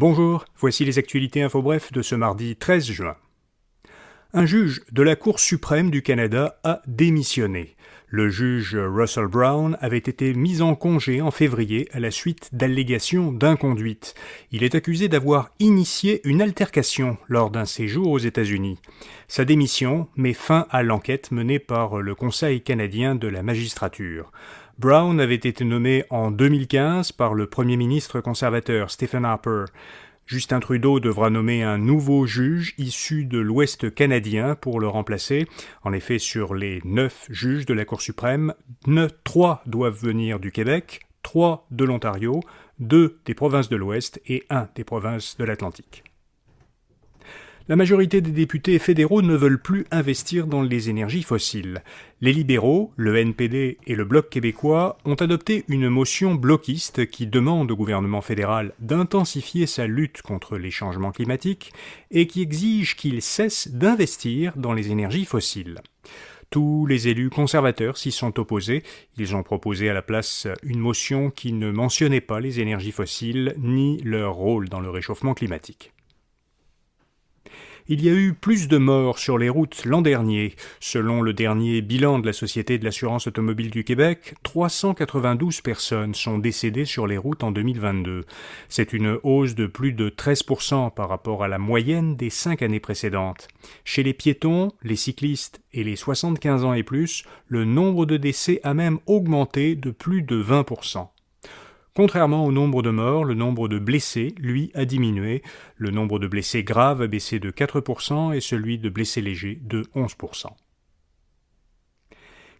Bonjour, voici les actualités info bref de ce mardi 13 juin. Un juge de la Cour suprême du Canada a démissionné. Le juge Russell Brown avait été mis en congé en février à la suite d'allégations d'inconduite. Il est accusé d'avoir initié une altercation lors d'un séjour aux États-Unis. Sa démission met fin à l'enquête menée par le Conseil canadien de la magistrature. Brown avait été nommé en 2015 par le premier ministre conservateur Stephen Harper. Justin Trudeau devra nommer un nouveau juge issu de l'Ouest canadien pour le remplacer. En effet, sur les neuf juges de la Cour suprême, trois doivent venir du Québec, trois de l'Ontario, deux des provinces de l'Ouest et un des provinces de l'Atlantique. La majorité des députés fédéraux ne veulent plus investir dans les énergies fossiles. Les libéraux, le NPD et le Bloc québécois ont adopté une motion bloquiste qui demande au gouvernement fédéral d'intensifier sa lutte contre les changements climatiques et qui exige qu'il cesse d'investir dans les énergies fossiles. Tous les élus conservateurs s'y sont opposés. Ils ont proposé à la place une motion qui ne mentionnait pas les énergies fossiles ni leur rôle dans le réchauffement climatique. Il y a eu plus de morts sur les routes l'an dernier. Selon le dernier bilan de la Société de l'assurance automobile du Québec, 392 personnes sont décédées sur les routes en 2022. C'est une hausse de plus de 13% par rapport à la moyenne des cinq années précédentes. Chez les piétons, les cyclistes et les 75 ans et plus, le nombre de décès a même augmenté de plus de 20%. Contrairement au nombre de morts, le nombre de blessés, lui, a diminué. Le nombre de blessés graves a baissé de 4% et celui de blessés légers de 11%.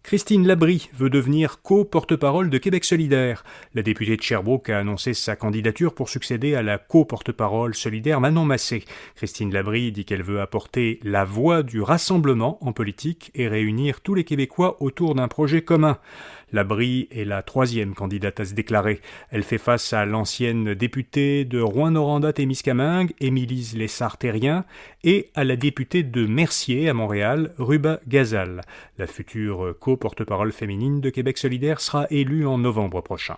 Christine Labrie veut devenir co-porte-parole de Québec solidaire. La députée de Sherbrooke a annoncé sa candidature pour succéder à la co-porte-parole solidaire Manon Massé. Christine Labrie dit qu'elle veut apporter la voix du rassemblement en politique et réunir tous les Québécois autour d'un projet commun. Labrie est la troisième candidate à se déclarer. Elle fait face à l'ancienne députée de Rouen-Noranda-Témiscamingue, Émilise Lessard-Terrien, et à la députée de Mercier à Montréal, Ruba Gazal. La future co-porte-parole féminine de Québec solidaire sera élue en novembre prochain.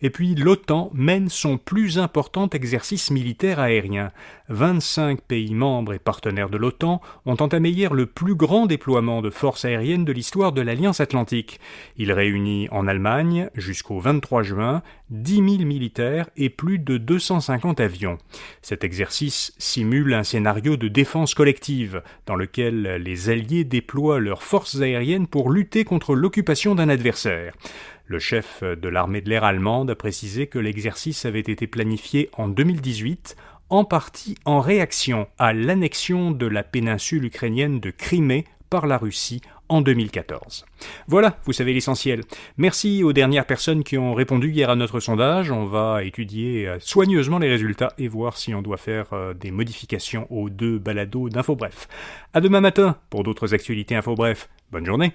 Et puis l'OTAN mène son plus important exercice militaire aérien. 25 pays membres et partenaires de l'OTAN ont entamé hier le plus grand déploiement de forces aériennes de l'histoire de l'Alliance atlantique. Il réunit en Allemagne, jusqu'au 23 juin, 10 000 militaires et plus de 250 avions. Cet exercice simule un scénario de défense collective, dans lequel les Alliés déploient leurs forces aériennes pour lutter contre l'occupation d'un adversaire. Le chef de l'armée de l'air allemande a précisé que l'exercice avait été planifié en 2018, en partie en réaction à l'annexion de la péninsule ukrainienne de Crimée par la Russie en 2014. Voilà, vous savez l'essentiel. Merci aux dernières personnes qui ont répondu hier à notre sondage. On va étudier euh, soigneusement les résultats et voir si on doit faire euh, des modifications aux deux balados d'Info Bref. À demain matin pour d'autres actualités Info Bref. Bonne journée.